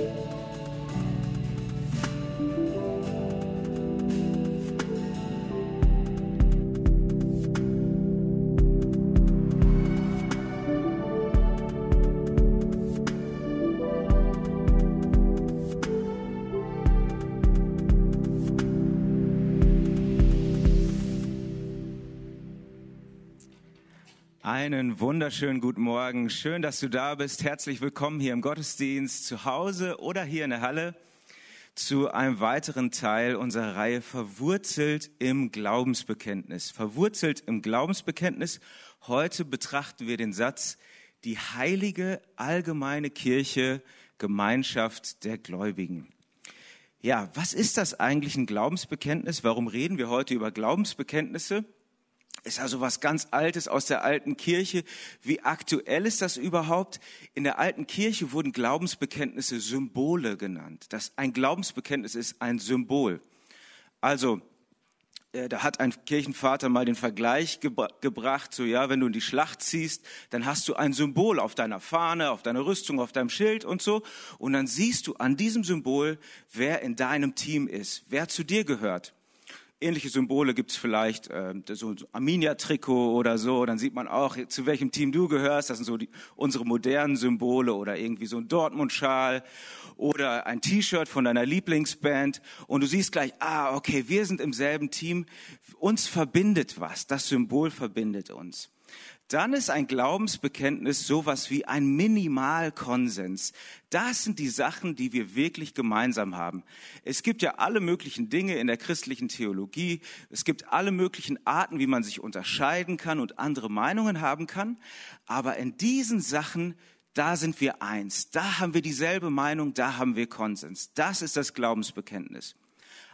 Thank you. Einen wunderschönen guten Morgen. Schön, dass du da bist. Herzlich willkommen hier im Gottesdienst, zu Hause oder hier in der Halle zu einem weiteren Teil unserer Reihe Verwurzelt im Glaubensbekenntnis. Verwurzelt im Glaubensbekenntnis. Heute betrachten wir den Satz, die heilige allgemeine Kirche, Gemeinschaft der Gläubigen. Ja, was ist das eigentlich ein Glaubensbekenntnis? Warum reden wir heute über Glaubensbekenntnisse? Ist also was ganz Altes aus der alten Kirche. Wie aktuell ist das überhaupt? In der alten Kirche wurden Glaubensbekenntnisse Symbole genannt. Das, ein Glaubensbekenntnis ist ein Symbol. Also, äh, da hat ein Kirchenvater mal den Vergleich gebra gebracht, so ja, wenn du in die Schlacht ziehst, dann hast du ein Symbol auf deiner Fahne, auf deiner Rüstung, auf deinem Schild und so. Und dann siehst du an diesem Symbol, wer in deinem Team ist, wer zu dir gehört. Ähnliche Symbole gibt es vielleicht, äh, so ein Arminia-Trikot oder so. Dann sieht man auch, zu welchem Team du gehörst. Das sind so die, unsere modernen Symbole oder irgendwie so ein Dortmund-Schal oder ein T-Shirt von deiner Lieblingsband. Und du siehst gleich, ah, okay, wir sind im selben Team. Uns verbindet was. Das Symbol verbindet uns dann ist ein Glaubensbekenntnis sowas wie ein Minimalkonsens. Das sind die Sachen, die wir wirklich gemeinsam haben. Es gibt ja alle möglichen Dinge in der christlichen Theologie. Es gibt alle möglichen Arten, wie man sich unterscheiden kann und andere Meinungen haben kann. Aber in diesen Sachen, da sind wir eins. Da haben wir dieselbe Meinung, da haben wir Konsens. Das ist das Glaubensbekenntnis.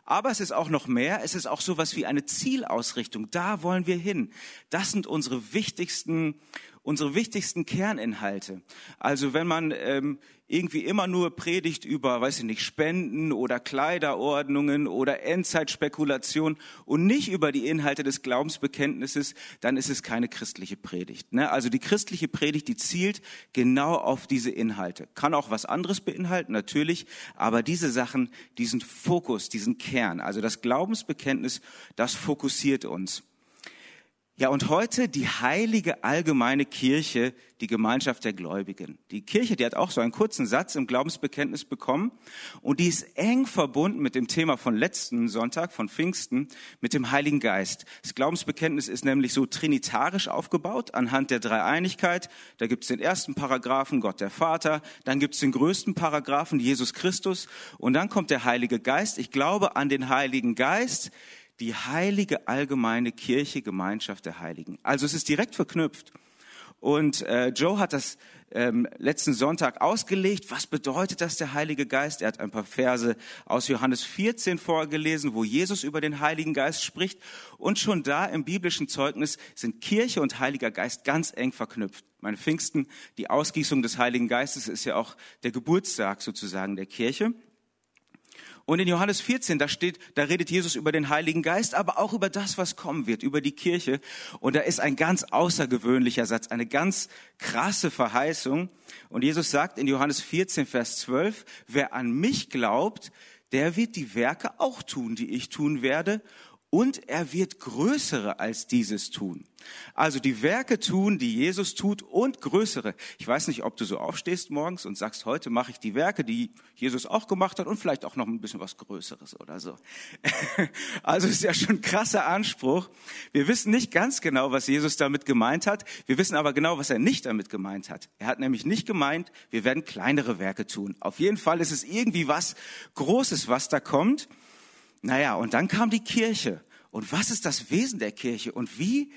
Aber es ist auch noch mehr. Es ist auch sowas wie eine Zielausrichtung. Da wollen wir hin. Das sind unsere wichtigsten, unsere wichtigsten Kerninhalte. Also wenn man ähm, irgendwie immer nur predigt über, weiß ich nicht, Spenden oder Kleiderordnungen oder Endzeitspekulation und nicht über die Inhalte des Glaubensbekenntnisses, dann ist es keine christliche Predigt. Ne? Also die christliche Predigt, die zielt genau auf diese Inhalte. Kann auch was anderes beinhalten, natürlich, aber diese Sachen, diesen Fokus, diesen Kern, also das Glaubensbekenntnis, das fokussiert uns. Ja, und heute die heilige allgemeine Kirche, die Gemeinschaft der Gläubigen. Die Kirche, die hat auch so einen kurzen Satz im Glaubensbekenntnis bekommen und die ist eng verbunden mit dem Thema von letzten Sonntag, von Pfingsten, mit dem Heiligen Geist. Das Glaubensbekenntnis ist nämlich so trinitarisch aufgebaut anhand der Dreieinigkeit. Da gibt es den ersten Paragraphen, Gott der Vater, dann gibt es den größten Paragraphen, Jesus Christus und dann kommt der Heilige Geist. Ich glaube an den Heiligen Geist, die heilige allgemeine Kirche, Gemeinschaft der Heiligen. Also es ist direkt verknüpft. Und äh, Joe hat das ähm, letzten Sonntag ausgelegt. Was bedeutet das, der Heilige Geist? Er hat ein paar Verse aus Johannes 14 vorgelesen, wo Jesus über den Heiligen Geist spricht. Und schon da im biblischen Zeugnis sind Kirche und Heiliger Geist ganz eng verknüpft. Meine Pfingsten, die Ausgießung des Heiligen Geistes ist ja auch der Geburtstag sozusagen der Kirche. Und in Johannes 14, da steht, da redet Jesus über den Heiligen Geist, aber auch über das, was kommen wird, über die Kirche. Und da ist ein ganz außergewöhnlicher Satz, eine ganz krasse Verheißung. Und Jesus sagt in Johannes 14, Vers 12, wer an mich glaubt, der wird die Werke auch tun, die ich tun werde und er wird größere als dieses tun. Also die Werke tun, die Jesus tut und größere. Ich weiß nicht, ob du so aufstehst morgens und sagst, heute mache ich die Werke, die Jesus auch gemacht hat und vielleicht auch noch ein bisschen was Größeres oder so. Also ist ja schon ein krasser Anspruch. Wir wissen nicht ganz genau, was Jesus damit gemeint hat. Wir wissen aber genau, was er nicht damit gemeint hat. Er hat nämlich nicht gemeint, wir werden kleinere Werke tun. Auf jeden Fall ist es irgendwie was Großes, was da kommt. Naja, und dann kam die Kirche. Und was ist das Wesen der Kirche? Und wie,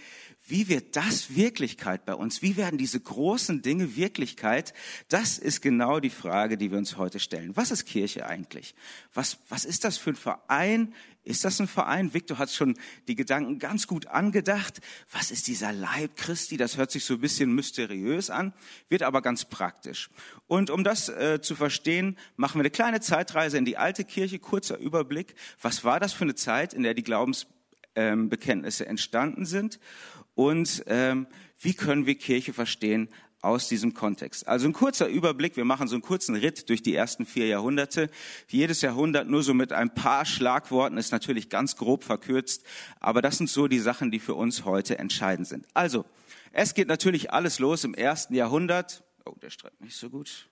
wie wird das Wirklichkeit bei uns? Wie werden diese großen Dinge Wirklichkeit? Das ist genau die Frage, die wir uns heute stellen. Was ist Kirche eigentlich? Was, was ist das für ein Verein? Ist das ein Verein? Victor hat schon die Gedanken ganz gut angedacht. Was ist dieser Leib Christi? Das hört sich so ein bisschen mysteriös an, wird aber ganz praktisch. Und um das äh, zu verstehen, machen wir eine kleine Zeitreise in die alte Kirche. Kurzer Überblick. Was war das für eine Zeit, in der die Glaubensbekenntnisse entstanden sind? Und ähm, wie können wir Kirche verstehen aus diesem Kontext. Also ein kurzer Überblick, wir machen so einen kurzen Ritt durch die ersten vier Jahrhunderte. Jedes Jahrhundert nur so mit ein paar Schlagworten ist natürlich ganz grob verkürzt, aber das sind so die Sachen, die für uns heute entscheidend sind. Also, es geht natürlich alles los im ersten Jahrhundert. Oh, der streckt nicht so gut.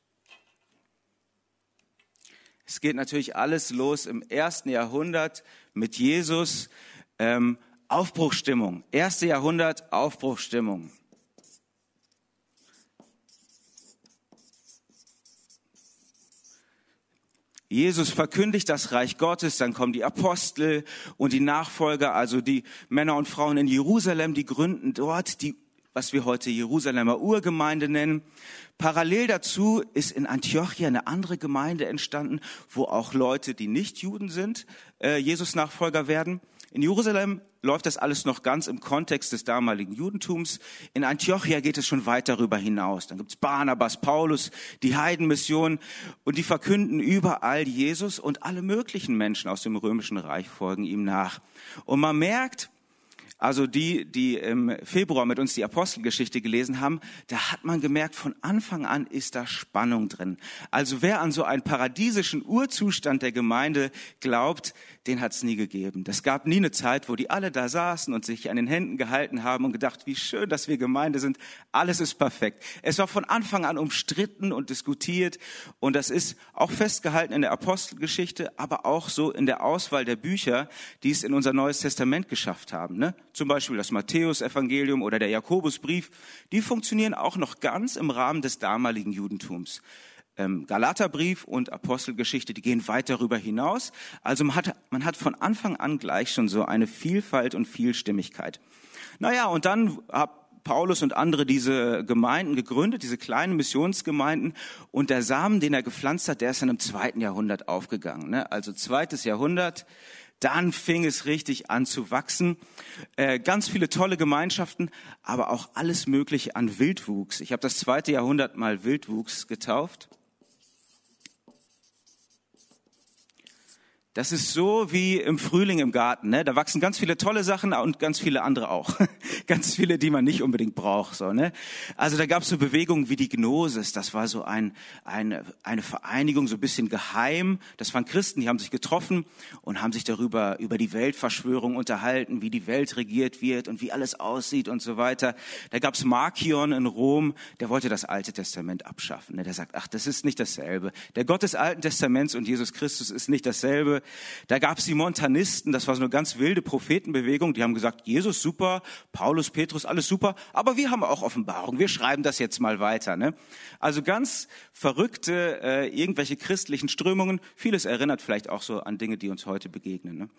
Es geht natürlich alles los im ersten Jahrhundert mit Jesus. Ähm, Aufbruchstimmung. Erste Jahrhundert, Aufbruchstimmung. Jesus verkündigt das Reich Gottes, dann kommen die Apostel und die Nachfolger, also die Männer und Frauen in Jerusalem, die gründen dort die, was wir heute Jerusalemer Urgemeinde nennen. Parallel dazu ist in Antiochia eine andere Gemeinde entstanden, wo auch Leute, die nicht Juden sind, äh, Jesus Nachfolger werden. In Jerusalem läuft das alles noch ganz im Kontext des damaligen Judentums. In Antiochia geht es schon weit darüber hinaus. Dann gibt's Barnabas, Paulus, die Heidenmission und die verkünden überall Jesus und alle möglichen Menschen aus dem römischen Reich folgen ihm nach. Und man merkt, also die, die im Februar mit uns die Apostelgeschichte gelesen haben, da hat man gemerkt, von Anfang an ist da Spannung drin. Also wer an so einen paradiesischen Urzustand der Gemeinde glaubt, den hat es nie gegeben. Das gab nie eine Zeit, wo die alle da saßen und sich an den Händen gehalten haben und gedacht, wie schön, dass wir Gemeinde sind. Alles ist perfekt. Es war von Anfang an umstritten und diskutiert und das ist auch festgehalten in der Apostelgeschichte, aber auch so in der Auswahl der Bücher, die es in unser Neues Testament geschafft haben. Ne? zum Beispiel das Matthäusevangelium oder der Jakobusbrief, die funktionieren auch noch ganz im Rahmen des damaligen Judentums. Ähm, Galaterbrief und Apostelgeschichte, die gehen weit darüber hinaus. Also man hat, man hat von Anfang an gleich schon so eine Vielfalt und Vielstimmigkeit. Naja, und dann hat Paulus und andere diese Gemeinden gegründet, diese kleinen Missionsgemeinden. Und der Samen, den er gepflanzt hat, der ist dann im zweiten Jahrhundert aufgegangen. Ne? Also zweites Jahrhundert, dann fing es richtig an zu wachsen. Äh, ganz viele tolle Gemeinschaften, aber auch alles Mögliche an Wildwuchs. Ich habe das zweite Jahrhundert mal Wildwuchs getauft. Das ist so wie im Frühling im Garten. Ne? Da wachsen ganz viele tolle Sachen und ganz viele andere auch. ganz viele, die man nicht unbedingt braucht. So, ne? Also da gab es so Bewegungen wie die Gnosis. Das war so ein, eine, eine Vereinigung, so ein bisschen geheim. Das waren Christen, die haben sich getroffen und haben sich darüber, über die Weltverschwörung unterhalten, wie die Welt regiert wird und wie alles aussieht und so weiter. Da gab es Markion in Rom, der wollte das Alte Testament abschaffen. Ne? Der sagt, ach, das ist nicht dasselbe. Der Gott des Alten Testaments und Jesus Christus ist nicht dasselbe. Da gab es die Montanisten, das war so eine ganz wilde Prophetenbewegung, die haben gesagt, Jesus super, Paulus, Petrus, alles super, aber wir haben auch Offenbarung, wir schreiben das jetzt mal weiter. Ne? Also ganz verrückte, äh, irgendwelche christlichen Strömungen, vieles erinnert vielleicht auch so an Dinge, die uns heute begegnen. Ne?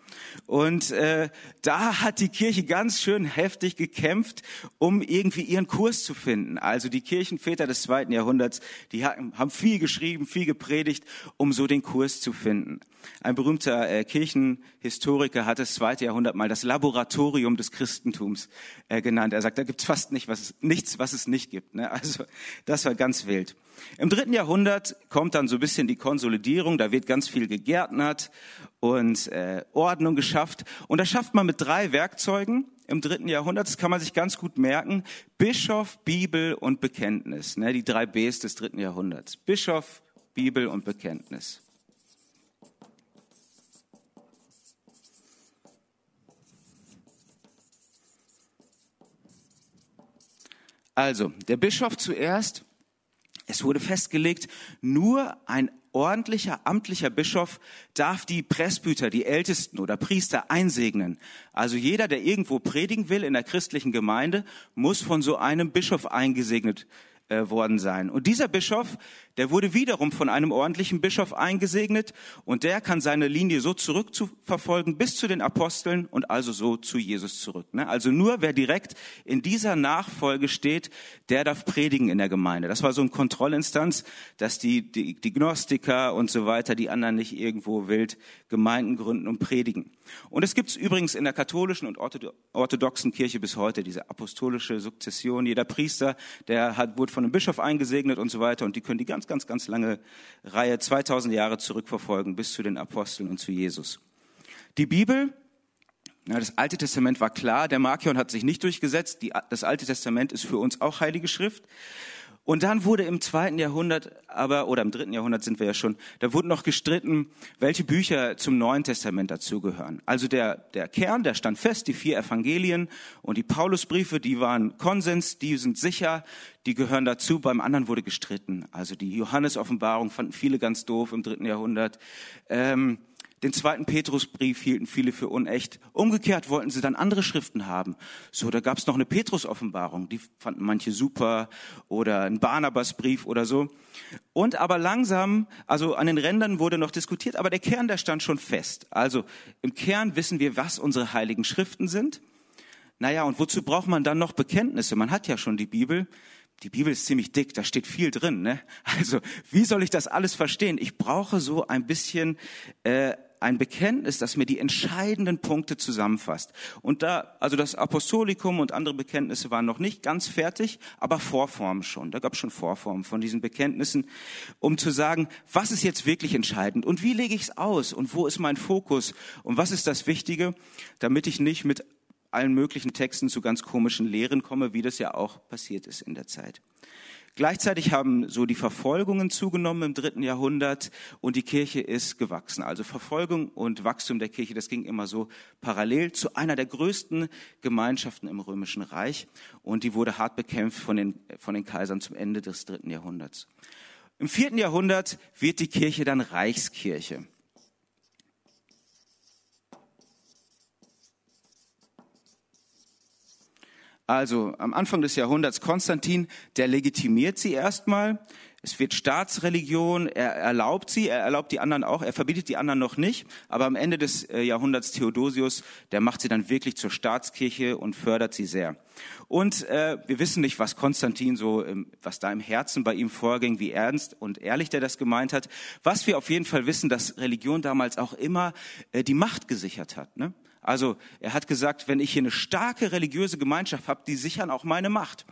Und äh, da hat die Kirche ganz schön heftig gekämpft, um irgendwie ihren Kurs zu finden. Also die Kirchenväter des zweiten Jahrhunderts, die haben viel geschrieben, viel gepredigt, um so den Kurs zu finden. Ein berühmter äh, Kirchenhistoriker hat das zweite Jahrhundert mal das Laboratorium des Christentums äh, genannt. Er sagt, da gibt es fast nicht, was nichts, was es nicht gibt. Ne? Also das war ganz wild. Im dritten Jahrhundert kommt dann so ein bisschen die Konsolidierung. Da wird ganz viel gegärtnert und äh, Ordnung geschafft. Und das schafft man mit drei Werkzeugen im dritten Jahrhundert. Das kann man sich ganz gut merken. Bischof, Bibel und Bekenntnis. Ne? Die drei Bs des dritten Jahrhunderts. Bischof, Bibel und Bekenntnis. Also, der Bischof zuerst, es wurde festgelegt, nur ein ordentlicher, amtlicher Bischof darf die Presbyter, die Ältesten oder Priester einsegnen. Also jeder, der irgendwo predigen will in der christlichen Gemeinde, muss von so einem Bischof eingesegnet äh, worden sein. Und dieser Bischof, der wurde wiederum von einem ordentlichen Bischof eingesegnet und der kann seine Linie so zurückverfolgen bis zu den Aposteln und also so zu Jesus zurück. Ne? Also nur wer direkt in dieser Nachfolge steht, der darf predigen in der Gemeinde. Das war so eine Kontrollinstanz, dass die, die, die Gnostiker und so weiter, die anderen nicht irgendwo wild Gemeinden gründen und predigen. Und es gibt es übrigens in der katholischen und orthodoxen Kirche bis heute, diese apostolische Sukzession. Jeder Priester, der hat, wurde von einem Bischof eingesegnet und so weiter und die können die ganz, ganz, ganz lange Reihe 2000 Jahre zurückverfolgen bis zu den Aposteln und zu Jesus. Die Bibel, ja, das Alte Testament war klar, der Markion hat sich nicht durchgesetzt, die, das Alte Testament ist für uns auch Heilige Schrift. Und dann wurde im zweiten Jahrhundert, aber, oder im dritten Jahrhundert sind wir ja schon, da wurde noch gestritten, welche Bücher zum Neuen Testament dazugehören. Also der, der Kern, der stand fest, die vier Evangelien und die Paulusbriefe, die waren Konsens, die sind sicher, die gehören dazu. Beim anderen wurde gestritten. Also die Johannes-Offenbarung fanden viele ganz doof im dritten Jahrhundert. Ähm, den zweiten Petrusbrief hielten viele für unecht. Umgekehrt wollten sie dann andere Schriften haben. So, da gab es noch eine Petrus-Offenbarung, die fanden manche super, oder ein Barnabas-Brief oder so. Und aber langsam, also an den Rändern wurde noch diskutiert, aber der Kern, der stand schon fest. Also im Kern wissen wir, was unsere heiligen Schriften sind. Naja, und wozu braucht man dann noch Bekenntnisse? Man hat ja schon die Bibel. Die Bibel ist ziemlich dick, da steht viel drin. Ne? Also wie soll ich das alles verstehen? Ich brauche so ein bisschen äh, ein Bekenntnis, das mir die entscheidenden Punkte zusammenfasst. Und da, also das Apostolikum und andere Bekenntnisse waren noch nicht ganz fertig, aber Vorformen schon. Da gab es schon Vorformen von diesen Bekenntnissen, um zu sagen, was ist jetzt wirklich entscheidend und wie lege ich es aus und wo ist mein Fokus und was ist das Wichtige, damit ich nicht mit allen möglichen Texten zu ganz komischen Lehren komme, wie das ja auch passiert ist in der Zeit. Gleichzeitig haben so die Verfolgungen zugenommen im dritten Jahrhundert und die Kirche ist gewachsen. Also Verfolgung und Wachstum der Kirche, das ging immer so parallel zu einer der größten Gemeinschaften im Römischen Reich und die wurde hart bekämpft von den, von den Kaisern zum Ende des dritten Jahrhunderts. Im vierten Jahrhundert wird die Kirche dann Reichskirche. Also am Anfang des Jahrhunderts Konstantin, der legitimiert sie erstmal. Es wird Staatsreligion, er erlaubt sie, er erlaubt die anderen auch, er verbietet die anderen noch nicht. Aber am Ende des äh, Jahrhunderts Theodosius, der macht sie dann wirklich zur Staatskirche und fördert sie sehr. Und äh, wir wissen nicht, was Konstantin so, was da im Herzen bei ihm vorging, wie ernst und ehrlich der das gemeint hat. Was wir auf jeden Fall wissen, dass Religion damals auch immer äh, die Macht gesichert hat. Ne? Also er hat gesagt, wenn ich hier eine starke religiöse Gemeinschaft habe, die sichern auch meine Macht.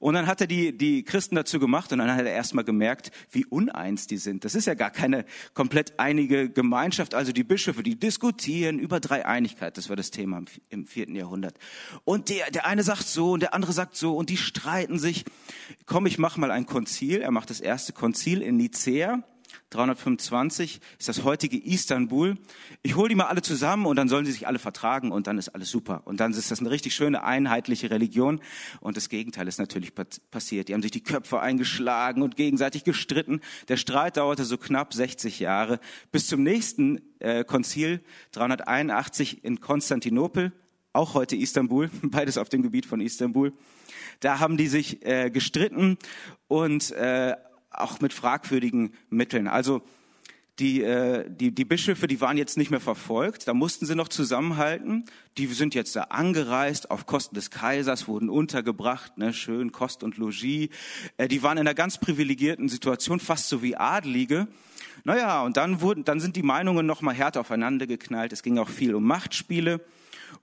Und dann hat er die, die Christen dazu gemacht und dann hat er erstmal gemerkt, wie uneins die sind. Das ist ja gar keine komplett einige Gemeinschaft. Also die Bischöfe, die diskutieren über Dreieinigkeit. Das war das Thema im, vierten Jahrhundert. Und der, der eine sagt so und der andere sagt so und die streiten sich. Komm, ich mach mal ein Konzil. Er macht das erste Konzil in Nicea 325 ist das heutige Istanbul. Ich hole die mal alle zusammen und dann sollen sie sich alle vertragen und dann ist alles super. Und dann ist das eine richtig schöne einheitliche Religion. Und das Gegenteil ist natürlich passiert. Die haben sich die Köpfe eingeschlagen und gegenseitig gestritten. Der Streit dauerte so knapp 60 Jahre bis zum nächsten äh, Konzil 381 in Konstantinopel, auch heute Istanbul, beides auf dem Gebiet von Istanbul. Da haben die sich äh, gestritten und äh, auch mit fragwürdigen Mitteln. Also die, äh, die, die Bischöfe, die waren jetzt nicht mehr verfolgt, da mussten sie noch zusammenhalten. Die sind jetzt da angereist, auf Kosten des Kaisers, wurden untergebracht, ne, schön Kost und Logis. Äh, die waren in einer ganz privilegierten Situation, fast so wie Adelige. Naja, und dann, wurden, dann sind die Meinungen noch mal härter aufeinander geknallt. Es ging auch viel um Machtspiele.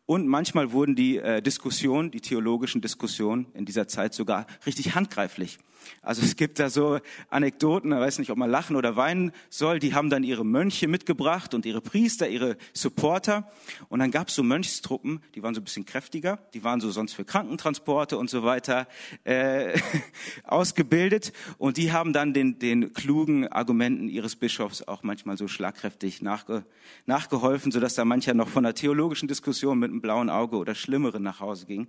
Und manchmal wurden die äh, Diskussionen, die theologischen Diskussionen in dieser Zeit sogar richtig handgreiflich. Also es gibt da so Anekdoten, ich weiß nicht, ob man lachen oder weinen soll, die haben dann ihre Mönche mitgebracht und ihre Priester, ihre Supporter. Und dann gab es so Mönchstruppen, die waren so ein bisschen kräftiger, die waren so sonst für Krankentransporte und so weiter äh, ausgebildet. Und die haben dann den, den klugen Argumenten ihres Bischofs auch manchmal so schlagkräftig nachge, nachgeholfen, sodass da mancher noch von einer theologischen Diskussion mit einem blauen Auge oder Schlimmeren nach Hause ging.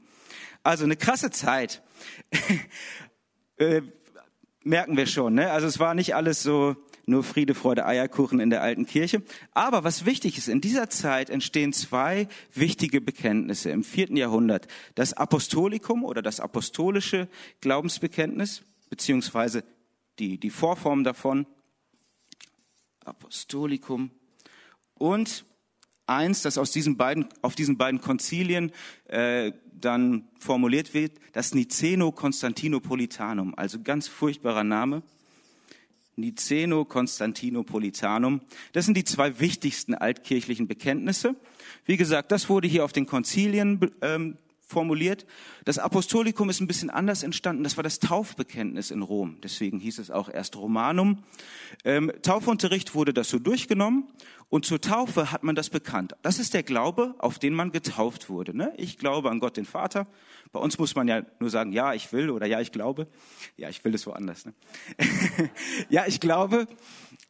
Also eine krasse Zeit. äh, merken wir schon. Ne? Also es war nicht alles so nur Friede, Freude, Eierkuchen in der alten Kirche. Aber was wichtig ist, in dieser Zeit entstehen zwei wichtige Bekenntnisse im vierten Jahrhundert. Das Apostolikum oder das apostolische Glaubensbekenntnis, beziehungsweise die, die Vorform davon. Apostolikum und eins, das aus diesen beiden, auf diesen beiden Konzilien äh, dann formuliert wird, das Niceno-Konstantinopolitanum, also ganz furchtbarer Name. Niceno-Konstantinopolitanum. Das sind die zwei wichtigsten altkirchlichen Bekenntnisse. Wie gesagt, das wurde hier auf den Konzilien ähm, formuliert. Das Apostolikum ist ein bisschen anders entstanden. Das war das Taufbekenntnis in Rom. Deswegen hieß es auch erst Romanum. Ähm, Taufunterricht wurde das so durchgenommen und zur Taufe hat man das bekannt. Das ist der Glaube, auf den man getauft wurde. Ne? Ich glaube an Gott, den Vater. Bei uns muss man ja nur sagen, ja, ich will oder ja, ich glaube. Ja, ich will es woanders. Ne? ja, ich glaube.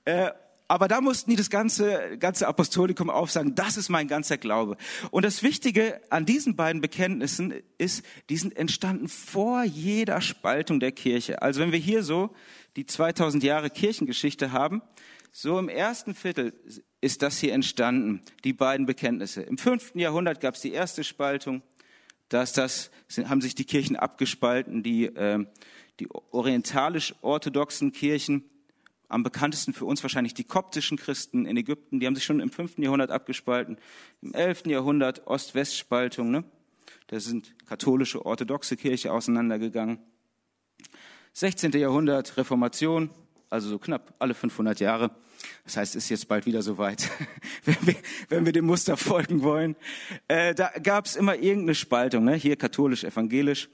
Äh, aber da mussten die das ganze, ganze Apostolikum aufsagen, das ist mein ganzer Glaube. Und das Wichtige an diesen beiden Bekenntnissen ist, die sind entstanden vor jeder Spaltung der Kirche. Also wenn wir hier so die 2000 Jahre Kirchengeschichte haben, so im ersten Viertel ist das hier entstanden, die beiden Bekenntnisse. Im fünften Jahrhundert gab es die erste Spaltung, dass das, haben sich die Kirchen abgespalten, die, äh, die orientalisch-orthodoxen Kirchen am bekanntesten für uns wahrscheinlich die koptischen Christen in Ägypten, die haben sich schon im 5. Jahrhundert abgespalten. Im 11. Jahrhundert Ost-West-Spaltung, ne? Da sind katholische, orthodoxe Kirche auseinandergegangen. 16. Jahrhundert Reformation, also so knapp alle 500 Jahre. Das heißt, es ist jetzt bald wieder soweit, wenn wenn wir dem Muster folgen wollen. Äh, da gab es immer irgendeine Spaltung, ne? hier katholisch, evangelisch.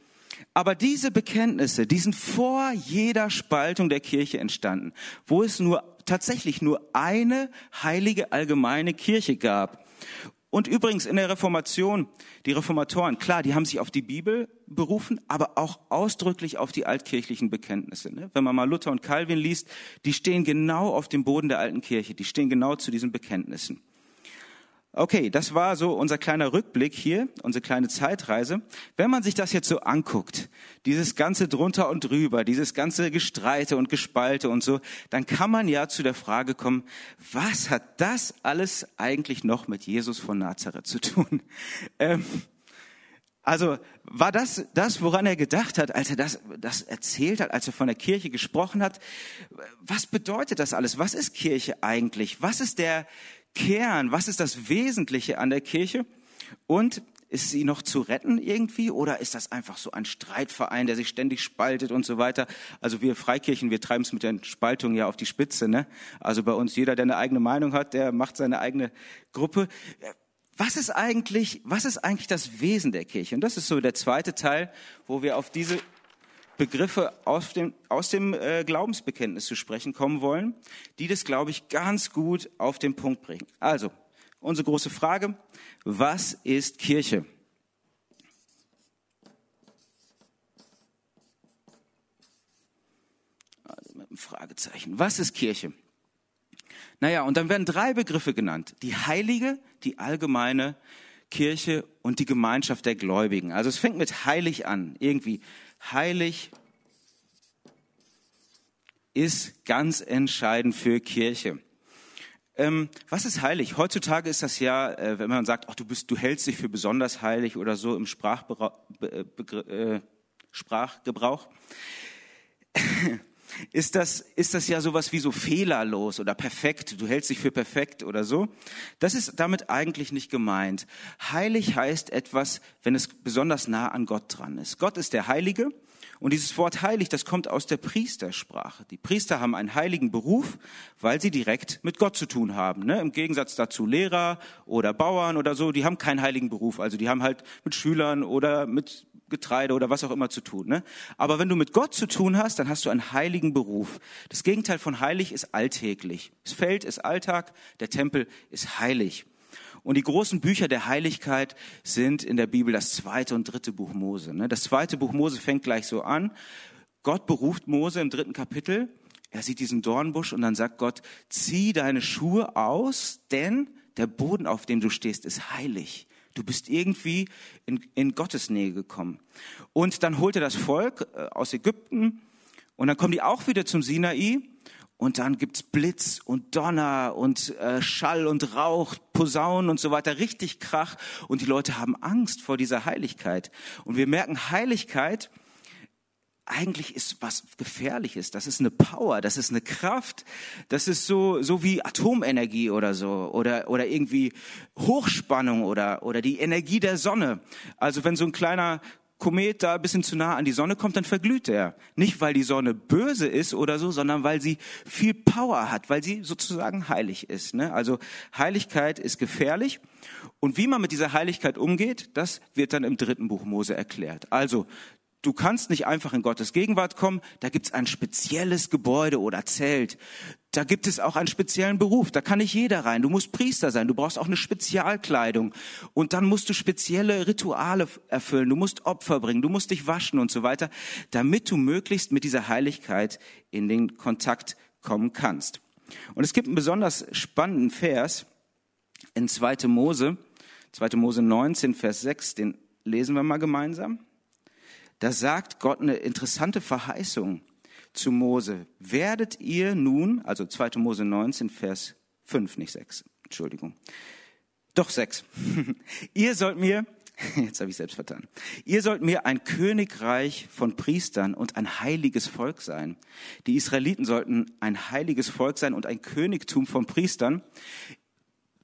Aber diese Bekenntnisse, die sind vor jeder Spaltung der Kirche entstanden, wo es nur tatsächlich nur eine heilige allgemeine Kirche gab. Und übrigens in der Reformation, die Reformatoren, klar, die haben sich auf die Bibel berufen, aber auch ausdrücklich auf die altkirchlichen Bekenntnisse. Ne? Wenn man mal Luther und Calvin liest, die stehen genau auf dem Boden der alten Kirche, die stehen genau zu diesen Bekenntnissen. Okay, das war so unser kleiner Rückblick hier, unsere kleine Zeitreise. Wenn man sich das jetzt so anguckt, dieses ganze drunter und drüber, dieses ganze Gestreite und Gespalte und so, dann kann man ja zu der Frage kommen, was hat das alles eigentlich noch mit Jesus von Nazareth zu tun? Ähm, also war das das, woran er gedacht hat, als er das, das erzählt hat, als er von der Kirche gesprochen hat? Was bedeutet das alles? Was ist Kirche eigentlich? Was ist der Kern? Was ist das Wesentliche an der Kirche? Und ist sie noch zu retten irgendwie oder ist das einfach so ein Streitverein, der sich ständig spaltet und so weiter? Also wir Freikirchen, wir treiben es mit der Spaltung ja auf die Spitze. Ne? Also bei uns jeder, der eine eigene Meinung hat, der macht seine eigene Gruppe. Was ist eigentlich, was ist eigentlich das Wesen der Kirche? Und das ist so der zweite Teil, wo wir auf diese Begriffe aus dem, aus dem äh, Glaubensbekenntnis zu sprechen kommen wollen, die das, glaube ich, ganz gut auf den Punkt bringen. Also, unsere große Frage, was ist Kirche? Also mit einem Fragezeichen. Was ist Kirche? Naja, und dann werden drei Begriffe genannt. Die heilige, die allgemeine Kirche und die Gemeinschaft der Gläubigen. Also es fängt mit heilig an. Irgendwie heilig ist ganz entscheidend für Kirche. Ähm, was ist heilig? Heutzutage ist das ja, äh, wenn man sagt, ach, du bist, du hältst dich für besonders heilig oder so im Sprachbera Be äh, Sprachgebrauch, ist das, ist das ja sowas wie so fehlerlos oder perfekt. Du hältst dich für perfekt oder so. Das ist damit eigentlich nicht gemeint. Heilig heißt etwas, wenn es besonders nah an Gott dran ist. Gott ist der Heilige und dieses Wort heilig, das kommt aus der Priestersprache. Die Priester haben einen heiligen Beruf, weil sie direkt mit Gott zu tun haben. Ne? Im Gegensatz dazu Lehrer oder Bauern oder so, die haben keinen heiligen Beruf. Also die haben halt mit Schülern oder mit Getreide oder was auch immer zu tun. Ne? Aber wenn du mit Gott zu tun hast, dann hast du einen heiligen Beruf. Das Gegenteil von heilig ist alltäglich. Das Feld ist Alltag, der Tempel ist heilig. Und die großen Bücher der Heiligkeit sind in der Bibel das zweite und dritte Buch Mose. Ne? Das zweite Buch Mose fängt gleich so an. Gott beruft Mose im dritten Kapitel. Er sieht diesen Dornbusch und dann sagt Gott, zieh deine Schuhe aus, denn der Boden, auf dem du stehst, ist heilig. Du bist irgendwie in, in Gottes Nähe gekommen. Und dann holt er das Volk äh, aus Ägypten und dann kommen die auch wieder zum Sinai und dann gibt's Blitz und Donner und äh, Schall und Rauch, Posaunen und so weiter, richtig Krach. Und die Leute haben Angst vor dieser Heiligkeit. Und wir merken, Heiligkeit eigentlich ist was Gefährliches. Das ist eine Power, das ist eine Kraft, das ist so, so wie Atomenergie oder so oder, oder irgendwie Hochspannung oder, oder die Energie der Sonne. Also wenn so ein kleiner Komet da ein bisschen zu nah an die Sonne kommt, dann verglüht er. Nicht, weil die Sonne böse ist oder so, sondern weil sie viel Power hat, weil sie sozusagen heilig ist. Ne? Also Heiligkeit ist gefährlich. Und wie man mit dieser Heiligkeit umgeht, das wird dann im dritten Buch Mose erklärt. Also Du kannst nicht einfach in Gottes Gegenwart kommen. Da gibt es ein spezielles Gebäude oder Zelt. Da gibt es auch einen speziellen Beruf. Da kann nicht jeder rein. Du musst Priester sein. Du brauchst auch eine Spezialkleidung. Und dann musst du spezielle Rituale erfüllen. Du musst Opfer bringen. Du musst dich waschen und so weiter, damit du möglichst mit dieser Heiligkeit in den Kontakt kommen kannst. Und es gibt einen besonders spannenden Vers in 2. Mose, 2. Mose 19, Vers 6, den lesen wir mal gemeinsam da sagt Gott eine interessante Verheißung zu Mose. Werdet ihr nun, also 2. Mose 19, Vers 5, nicht 6, Entschuldigung. Doch 6. ihr sollt mir, jetzt habe ich selbst vertan, ihr sollt mir ein Königreich von Priestern und ein heiliges Volk sein. Die Israeliten sollten ein heiliges Volk sein und ein Königtum von Priestern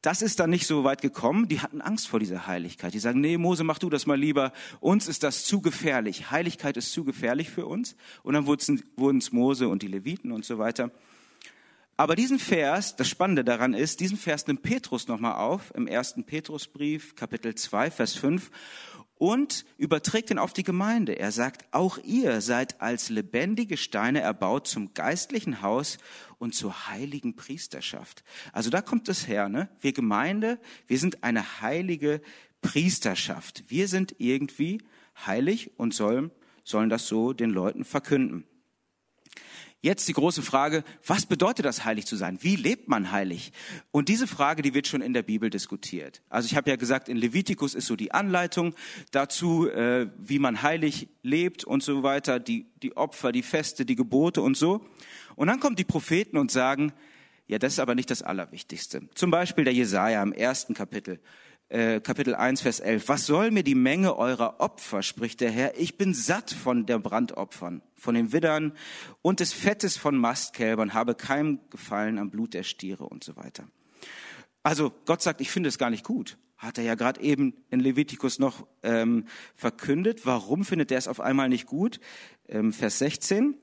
das ist dann nicht so weit gekommen. Die hatten Angst vor dieser Heiligkeit. Die sagen, nee, Mose, mach du das mal lieber. Uns ist das zu gefährlich. Heiligkeit ist zu gefährlich für uns. Und dann wurden es Mose und die Leviten und so weiter. Aber diesen Vers, das Spannende daran ist, diesen Vers nimmt Petrus nochmal auf im ersten Petrusbrief, Kapitel 2, Vers 5 und überträgt ihn auf die Gemeinde. Er sagt, auch ihr seid als lebendige Steine erbaut zum geistlichen Haus und zur heiligen Priesterschaft. Also da kommt es her, ne? Wir Gemeinde, wir sind eine heilige Priesterschaft. Wir sind irgendwie heilig und sollen, sollen das so den Leuten verkünden. Jetzt die große Frage, was bedeutet das, heilig zu sein? Wie lebt man heilig? Und diese Frage, die wird schon in der Bibel diskutiert. Also ich habe ja gesagt, in Levitikus ist so die Anleitung dazu, äh, wie man heilig lebt und so weiter, die, die Opfer, die Feste, die Gebote und so. Und dann kommen die Propheten und sagen, ja, das ist aber nicht das Allerwichtigste. Zum Beispiel der Jesaja im ersten Kapitel. Äh, Kapitel 1, Vers 11. Was soll mir die Menge eurer Opfer, spricht der Herr. Ich bin satt von der Brandopfern, von den Widdern und des Fettes von Mastkälbern, habe keinem Gefallen am Blut der Stiere und so weiter. Also Gott sagt, ich finde es gar nicht gut. Hat er ja gerade eben in Levitikus noch ähm, verkündet. Warum findet er es auf einmal nicht gut? Ähm, Vers 16.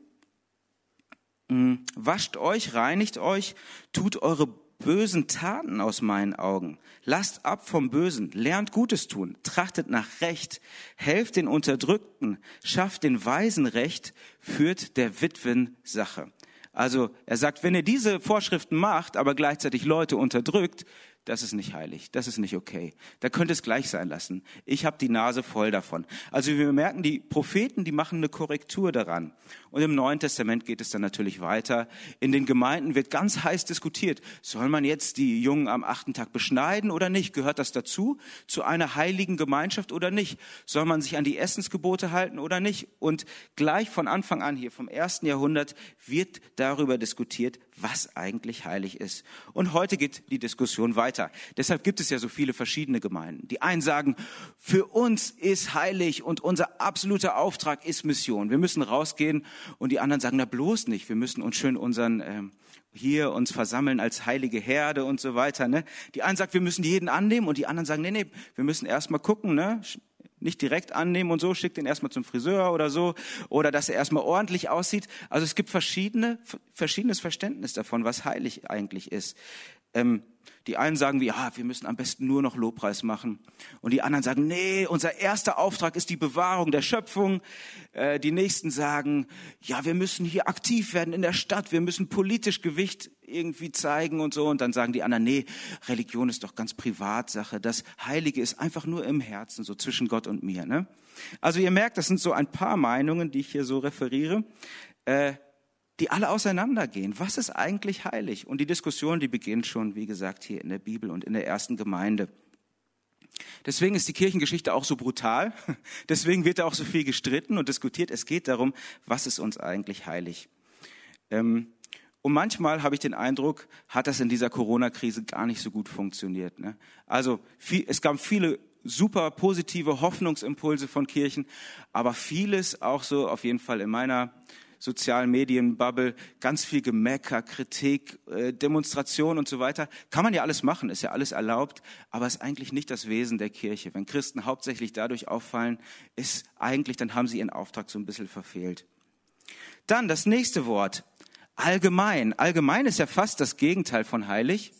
Hm, wascht euch, reinigt euch, tut eure bösen Taten aus meinen Augen. Lasst ab vom Bösen, lernt Gutes tun, trachtet nach Recht, helft den Unterdrückten, schafft den Weisen Recht, führt der Witwen Sache. Also er sagt, wenn ihr diese Vorschriften macht, aber gleichzeitig Leute unterdrückt, das ist nicht heilig, das ist nicht okay. Da könnte es gleich sein lassen. Ich habe die Nase voll davon. Also wir merken, die Propheten, die machen eine Korrektur daran. Und im Neuen Testament geht es dann natürlich weiter. In den Gemeinden wird ganz heiß diskutiert, soll man jetzt die Jungen am achten Tag beschneiden oder nicht? Gehört das dazu, zu einer heiligen Gemeinschaft oder nicht? Soll man sich an die Essensgebote halten oder nicht? Und gleich von Anfang an hier, vom ersten Jahrhundert, wird darüber diskutiert, was eigentlich heilig ist. Und heute geht die Diskussion weiter. Deshalb gibt es ja so viele verschiedene Gemeinden. Die einen sagen, für uns ist heilig und unser absoluter Auftrag ist Mission. Wir müssen rausgehen. Und die anderen sagen, na bloß nicht. Wir müssen uns schön unseren ähm, hier uns versammeln als heilige Herde und so weiter. Ne? Die einen sagen, wir müssen jeden annehmen und die anderen sagen, nee, nee, wir müssen erstmal gucken, ne? Nicht direkt annehmen und so, schickt ihn erstmal zum Friseur oder so, oder dass er erstmal ordentlich aussieht. Also es gibt verschiedene, verschiedenes Verständnis davon, was heilig eigentlich ist. Ähm, die einen sagen, wie, ja, wir müssen am besten nur noch Lobpreis machen. Und die anderen sagen, nee, unser erster Auftrag ist die Bewahrung der Schöpfung. Äh, die nächsten sagen, ja, wir müssen hier aktiv werden in der Stadt. Wir müssen politisch Gewicht irgendwie zeigen und so. Und dann sagen die anderen, nee, Religion ist doch ganz Privatsache. Das Heilige ist einfach nur im Herzen, so zwischen Gott und mir. Ne? Also ihr merkt, das sind so ein paar Meinungen, die ich hier so referiere. Äh, die alle auseinandergehen. Was ist eigentlich heilig? Und die Diskussion, die beginnt schon, wie gesagt, hier in der Bibel und in der ersten Gemeinde. Deswegen ist die Kirchengeschichte auch so brutal. Deswegen wird da auch so viel gestritten und diskutiert. Es geht darum, was ist uns eigentlich heilig? Ähm, und manchmal habe ich den Eindruck, hat das in dieser Corona-Krise gar nicht so gut funktioniert. Ne? Also es gab viele super positive Hoffnungsimpulse von Kirchen, aber vieles auch so auf jeden Fall in meiner sozialen Medien-Bubble ganz viel Gemecker, Kritik, äh, Demonstration und so weiter. Kann man ja alles machen, ist ja alles erlaubt, aber ist eigentlich nicht das Wesen der Kirche. Wenn Christen hauptsächlich dadurch auffallen, ist eigentlich, dann haben sie ihren Auftrag so ein bisschen verfehlt. Dann das nächste Wort, allgemein. Allgemein ist ja fast das Gegenteil von heilig.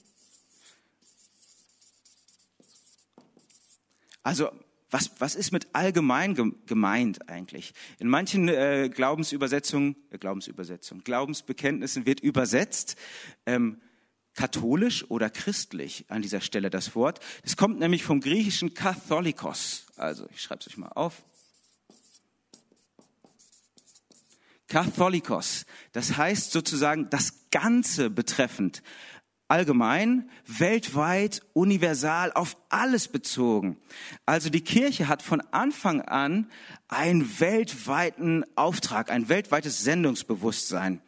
Also was, was ist mit allgemein gemeint eigentlich? In manchen äh, Glaubensübersetzungen, äh, Glaubensübersetzungen, Glaubensbekenntnissen wird übersetzt ähm, katholisch oder christlich an dieser Stelle das Wort. Das kommt nämlich vom griechischen Katholikos. Also ich schreibe es euch mal auf. Katholikos, das heißt sozusagen das Ganze betreffend allgemein, weltweit, universal, auf alles bezogen. Also die Kirche hat von Anfang an einen weltweiten Auftrag, ein weltweites Sendungsbewusstsein.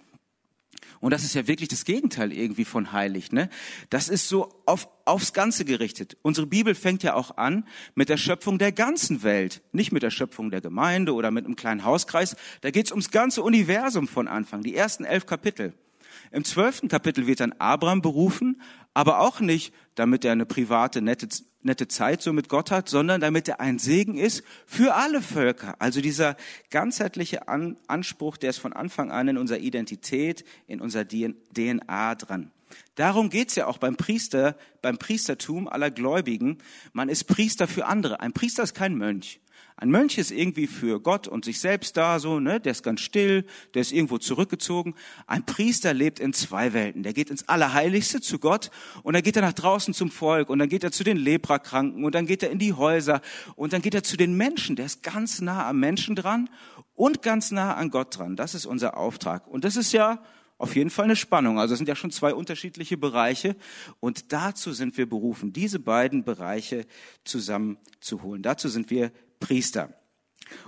Und das ist ja wirklich das Gegenteil irgendwie von heilig. Ne? Das ist so auf, aufs Ganze gerichtet. Unsere Bibel fängt ja auch an mit der Schöpfung der ganzen Welt, nicht mit der Schöpfung der Gemeinde oder mit einem kleinen Hauskreis. Da geht's ums ganze Universum von Anfang, die ersten elf Kapitel. Im zwölften Kapitel wird dann Abraham berufen, aber auch nicht, damit er eine private, nette, nette Zeit so mit Gott hat, sondern damit er ein Segen ist für alle Völker. Also dieser ganzheitliche An Anspruch, der ist von Anfang an in unserer Identität, in unserer DNA dran. Darum geht's ja auch beim Priester, beim Priestertum aller Gläubigen. Man ist Priester für andere. Ein Priester ist kein Mönch. Ein Mönch ist irgendwie für Gott und sich selbst da, so, ne? Der ist ganz still, der ist irgendwo zurückgezogen. Ein Priester lebt in zwei Welten. Der geht ins Allerheiligste zu Gott und dann geht er nach draußen zum Volk und dann geht er zu den Leprakranken und dann geht er in die Häuser und dann geht er zu den Menschen. Der ist ganz nah am Menschen dran und ganz nah an Gott dran. Das ist unser Auftrag. Und das ist ja auf jeden Fall eine Spannung. Also es sind ja schon zwei unterschiedliche Bereiche und dazu sind wir berufen, diese beiden Bereiche zusammenzuholen. Dazu sind wir Priester.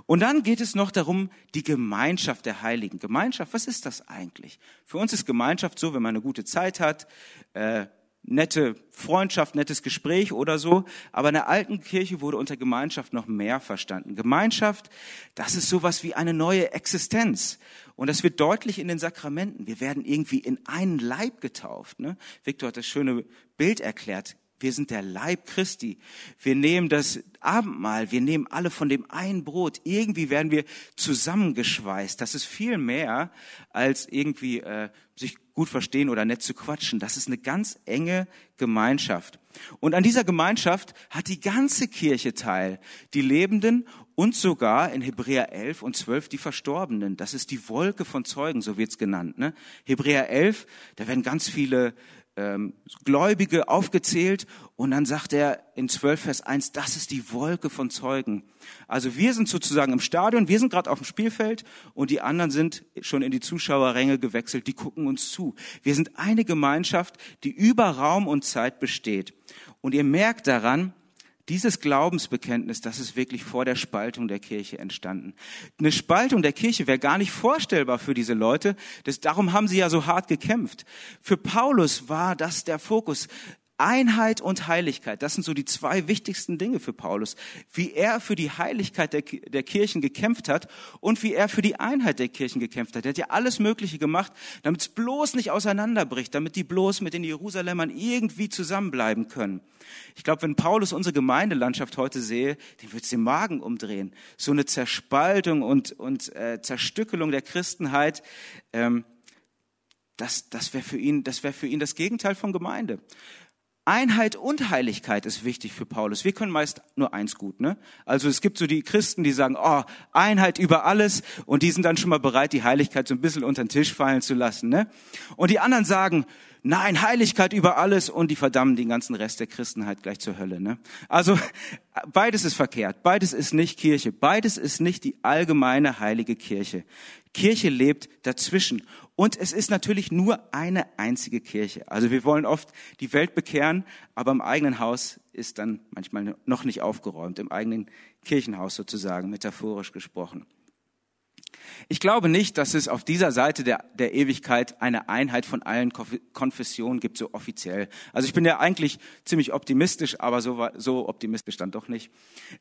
Und dann geht es noch darum, die Gemeinschaft der Heiligen. Gemeinschaft, was ist das eigentlich? Für uns ist Gemeinschaft so, wenn man eine gute Zeit hat, äh, nette Freundschaft, nettes Gespräch oder so. Aber in der alten Kirche wurde unter Gemeinschaft noch mehr verstanden. Gemeinschaft, das ist sowas wie eine neue Existenz. Und das wird deutlich in den Sakramenten. Wir werden irgendwie in einen Leib getauft. Ne? Victor hat das schöne Bild erklärt. Wir sind der Leib Christi. Wir nehmen das Abendmahl, wir nehmen alle von dem einen Brot. Irgendwie werden wir zusammengeschweißt. Das ist viel mehr als irgendwie äh, sich gut verstehen oder nett zu quatschen. Das ist eine ganz enge Gemeinschaft. Und an dieser Gemeinschaft hat die ganze Kirche teil. Die Lebenden und sogar in Hebräer 11 und 12 die Verstorbenen. Das ist die Wolke von Zeugen, so wird's genannt. Ne? Hebräer 11, da werden ganz viele ähm, Gläubige aufgezählt und dann sagt er in 12 Vers 1, das ist die Wolke von Zeugen. Also wir sind sozusagen im Stadion, wir sind gerade auf dem Spielfeld und die anderen sind schon in die Zuschauerränge gewechselt, die gucken uns zu. Wir sind eine Gemeinschaft, die über Raum und Zeit besteht. Und ihr merkt daran, dieses Glaubensbekenntnis, das ist wirklich vor der Spaltung der Kirche entstanden. Eine Spaltung der Kirche wäre gar nicht vorstellbar für diese Leute. Das, darum haben sie ja so hart gekämpft. Für Paulus war das der Fokus. Einheit und Heiligkeit, das sind so die zwei wichtigsten Dinge für Paulus. Wie er für die Heiligkeit der, der, Kirchen gekämpft hat und wie er für die Einheit der Kirchen gekämpft hat. Er hat ja alles Mögliche gemacht, damit es bloß nicht auseinanderbricht, damit die bloß mit den Jerusalemern irgendwie zusammenbleiben können. Ich glaube, wenn Paulus unsere Gemeindelandschaft heute sehe, den wird es den Magen umdrehen. So eine Zerspaltung und, und äh, Zerstückelung der Christenheit, ähm, das, das wäre für ihn, das wäre für ihn das Gegenteil von Gemeinde. Einheit und Heiligkeit ist wichtig für Paulus. Wir können meist nur eins gut, ne? Also es gibt so die Christen, die sagen, oh, Einheit über alles und die sind dann schon mal bereit, die Heiligkeit so ein bisschen unter den Tisch fallen zu lassen, ne? Und die anderen sagen, nein, Heiligkeit über alles und die verdammen den ganzen Rest der Christenheit gleich zur Hölle, ne? Also beides ist verkehrt, beides ist nicht Kirche, beides ist nicht die allgemeine heilige Kirche. Kirche lebt dazwischen. Und es ist natürlich nur eine einzige Kirche. Also wir wollen oft die Welt bekehren, aber im eigenen Haus ist dann manchmal noch nicht aufgeräumt, im eigenen Kirchenhaus sozusagen, metaphorisch gesprochen. Ich glaube nicht, dass es auf dieser Seite der, der Ewigkeit eine Einheit von allen Konfessionen gibt, so offiziell. Also ich bin ja eigentlich ziemlich optimistisch, aber so, so optimistisch dann doch nicht.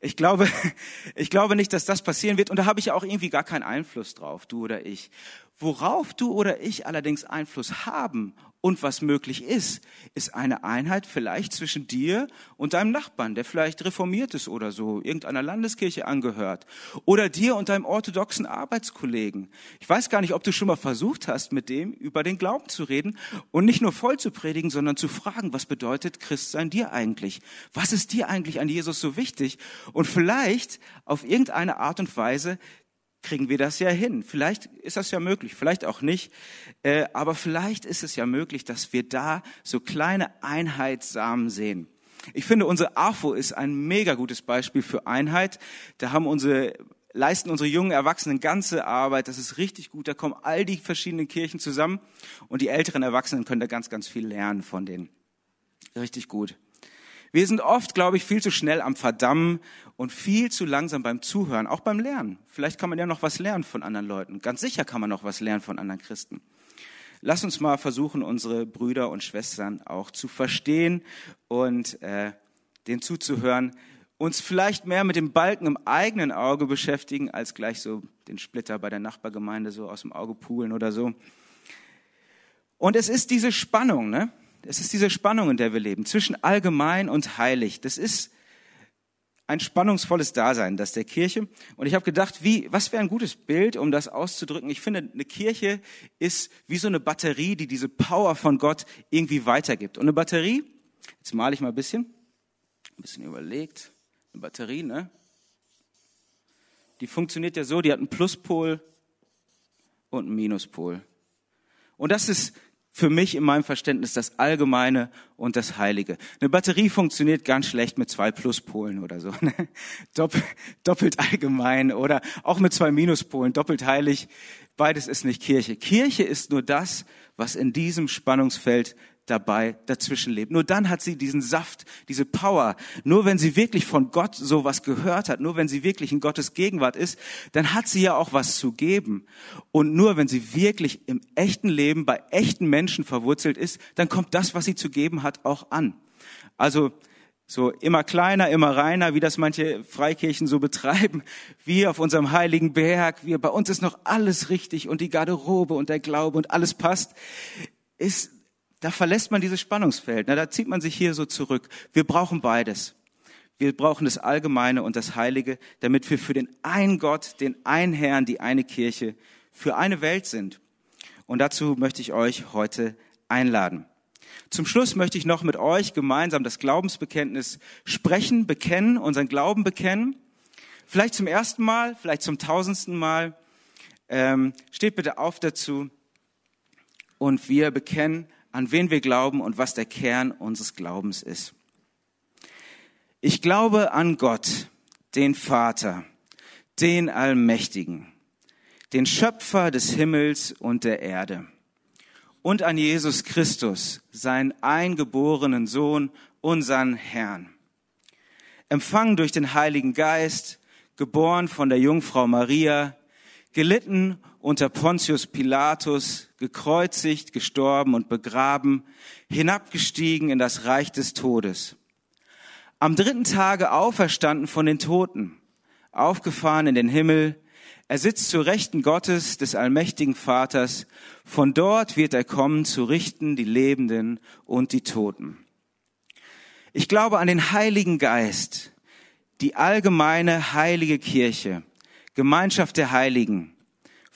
Ich glaube, ich glaube nicht, dass das passieren wird und da habe ich auch irgendwie gar keinen Einfluss drauf, du oder ich. Worauf du oder ich allerdings Einfluss haben und was möglich ist, ist eine Einheit vielleicht zwischen dir und deinem Nachbarn, der vielleicht reformiert ist oder so, irgendeiner Landeskirche angehört. Oder dir und deinem orthodoxen Arbeitskollegen. Ich weiß gar nicht, ob du schon mal versucht hast, mit dem über den Glauben zu reden und nicht nur voll zu predigen, sondern zu fragen, was bedeutet Christsein dir eigentlich? Was ist dir eigentlich an Jesus so wichtig? Und vielleicht auf irgendeine Art und Weise kriegen wir das ja hin. Vielleicht ist das ja möglich, vielleicht auch nicht. Äh, aber vielleicht ist es ja möglich, dass wir da so kleine Einheitssamen sehen. Ich finde, unsere AFO ist ein mega gutes Beispiel für Einheit. Da haben unsere leisten unsere jungen Erwachsenen ganze Arbeit. Das ist richtig gut. Da kommen all die verschiedenen Kirchen zusammen und die älteren Erwachsenen können da ganz, ganz viel lernen von denen. Richtig gut. Wir sind oft, glaube ich, viel zu schnell am Verdammen und viel zu langsam beim Zuhören, auch beim Lernen. Vielleicht kann man ja noch was lernen von anderen Leuten. Ganz sicher kann man noch was lernen von anderen Christen. Lass uns mal versuchen, unsere Brüder und Schwestern auch zu verstehen und äh, denen zuzuhören. Uns vielleicht mehr mit dem Balken im eigenen Auge beschäftigen, als gleich so den Splitter bei der Nachbargemeinde so aus dem Auge poolen oder so. Und es ist diese Spannung, ne? Es ist diese Spannung, in der wir leben, zwischen allgemein und heilig. Das ist ein spannungsvolles Dasein, das der Kirche. Und ich habe gedacht, wie, was wäre ein gutes Bild, um das auszudrücken? Ich finde, eine Kirche ist wie so eine Batterie, die diese Power von Gott irgendwie weitergibt. Und eine Batterie, jetzt male ich mal ein bisschen, ein bisschen überlegt, eine Batterie, ne? Die funktioniert ja so, die hat einen Pluspol und einen Minuspol. Und das ist für mich in meinem Verständnis das Allgemeine und das Heilige. Eine Batterie funktioniert ganz schlecht mit zwei Pluspolen oder so. Ne? Doppelt allgemein oder auch mit zwei Minuspolen, doppelt heilig. Beides ist nicht Kirche. Kirche ist nur das, was in diesem Spannungsfeld dabei dazwischen lebt. Nur dann hat sie diesen Saft, diese Power. Nur wenn sie wirklich von Gott sowas gehört hat, nur wenn sie wirklich in Gottes Gegenwart ist, dann hat sie ja auch was zu geben. Und nur wenn sie wirklich im echten Leben bei echten Menschen verwurzelt ist, dann kommt das, was sie zu geben hat, auch an. Also so immer kleiner, immer reiner, wie das manche Freikirchen so betreiben. Wir auf unserem heiligen Berg, wir, bei uns ist noch alles richtig und die Garderobe und der Glaube und alles passt, ist da verlässt man dieses Spannungsfeld. Na, da zieht man sich hier so zurück. Wir brauchen beides. Wir brauchen das Allgemeine und das Heilige, damit wir für den einen Gott, den einen Herrn, die eine Kirche, für eine Welt sind. Und dazu möchte ich euch heute einladen. Zum Schluss möchte ich noch mit euch gemeinsam das Glaubensbekenntnis sprechen, bekennen, unseren Glauben bekennen. Vielleicht zum ersten Mal, vielleicht zum tausendsten Mal. Ähm, steht bitte auf dazu. Und wir bekennen an wen wir glauben und was der Kern unseres Glaubens ist. Ich glaube an Gott, den Vater, den Allmächtigen, den Schöpfer des Himmels und der Erde und an Jesus Christus, seinen eingeborenen Sohn, unseren Herrn. Empfangen durch den Heiligen Geist, geboren von der Jungfrau Maria, gelitten unter Pontius Pilatus, gekreuzigt, gestorben und begraben, hinabgestiegen in das Reich des Todes. Am dritten Tage auferstanden von den Toten, aufgefahren in den Himmel, er sitzt zur Rechten Gottes, des allmächtigen Vaters, von dort wird er kommen zu richten die Lebenden und die Toten. Ich glaube an den Heiligen Geist, die allgemeine heilige Kirche, Gemeinschaft der Heiligen,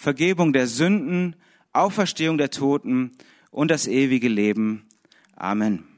Vergebung der Sünden, Auferstehung der Toten und das ewige Leben. Amen.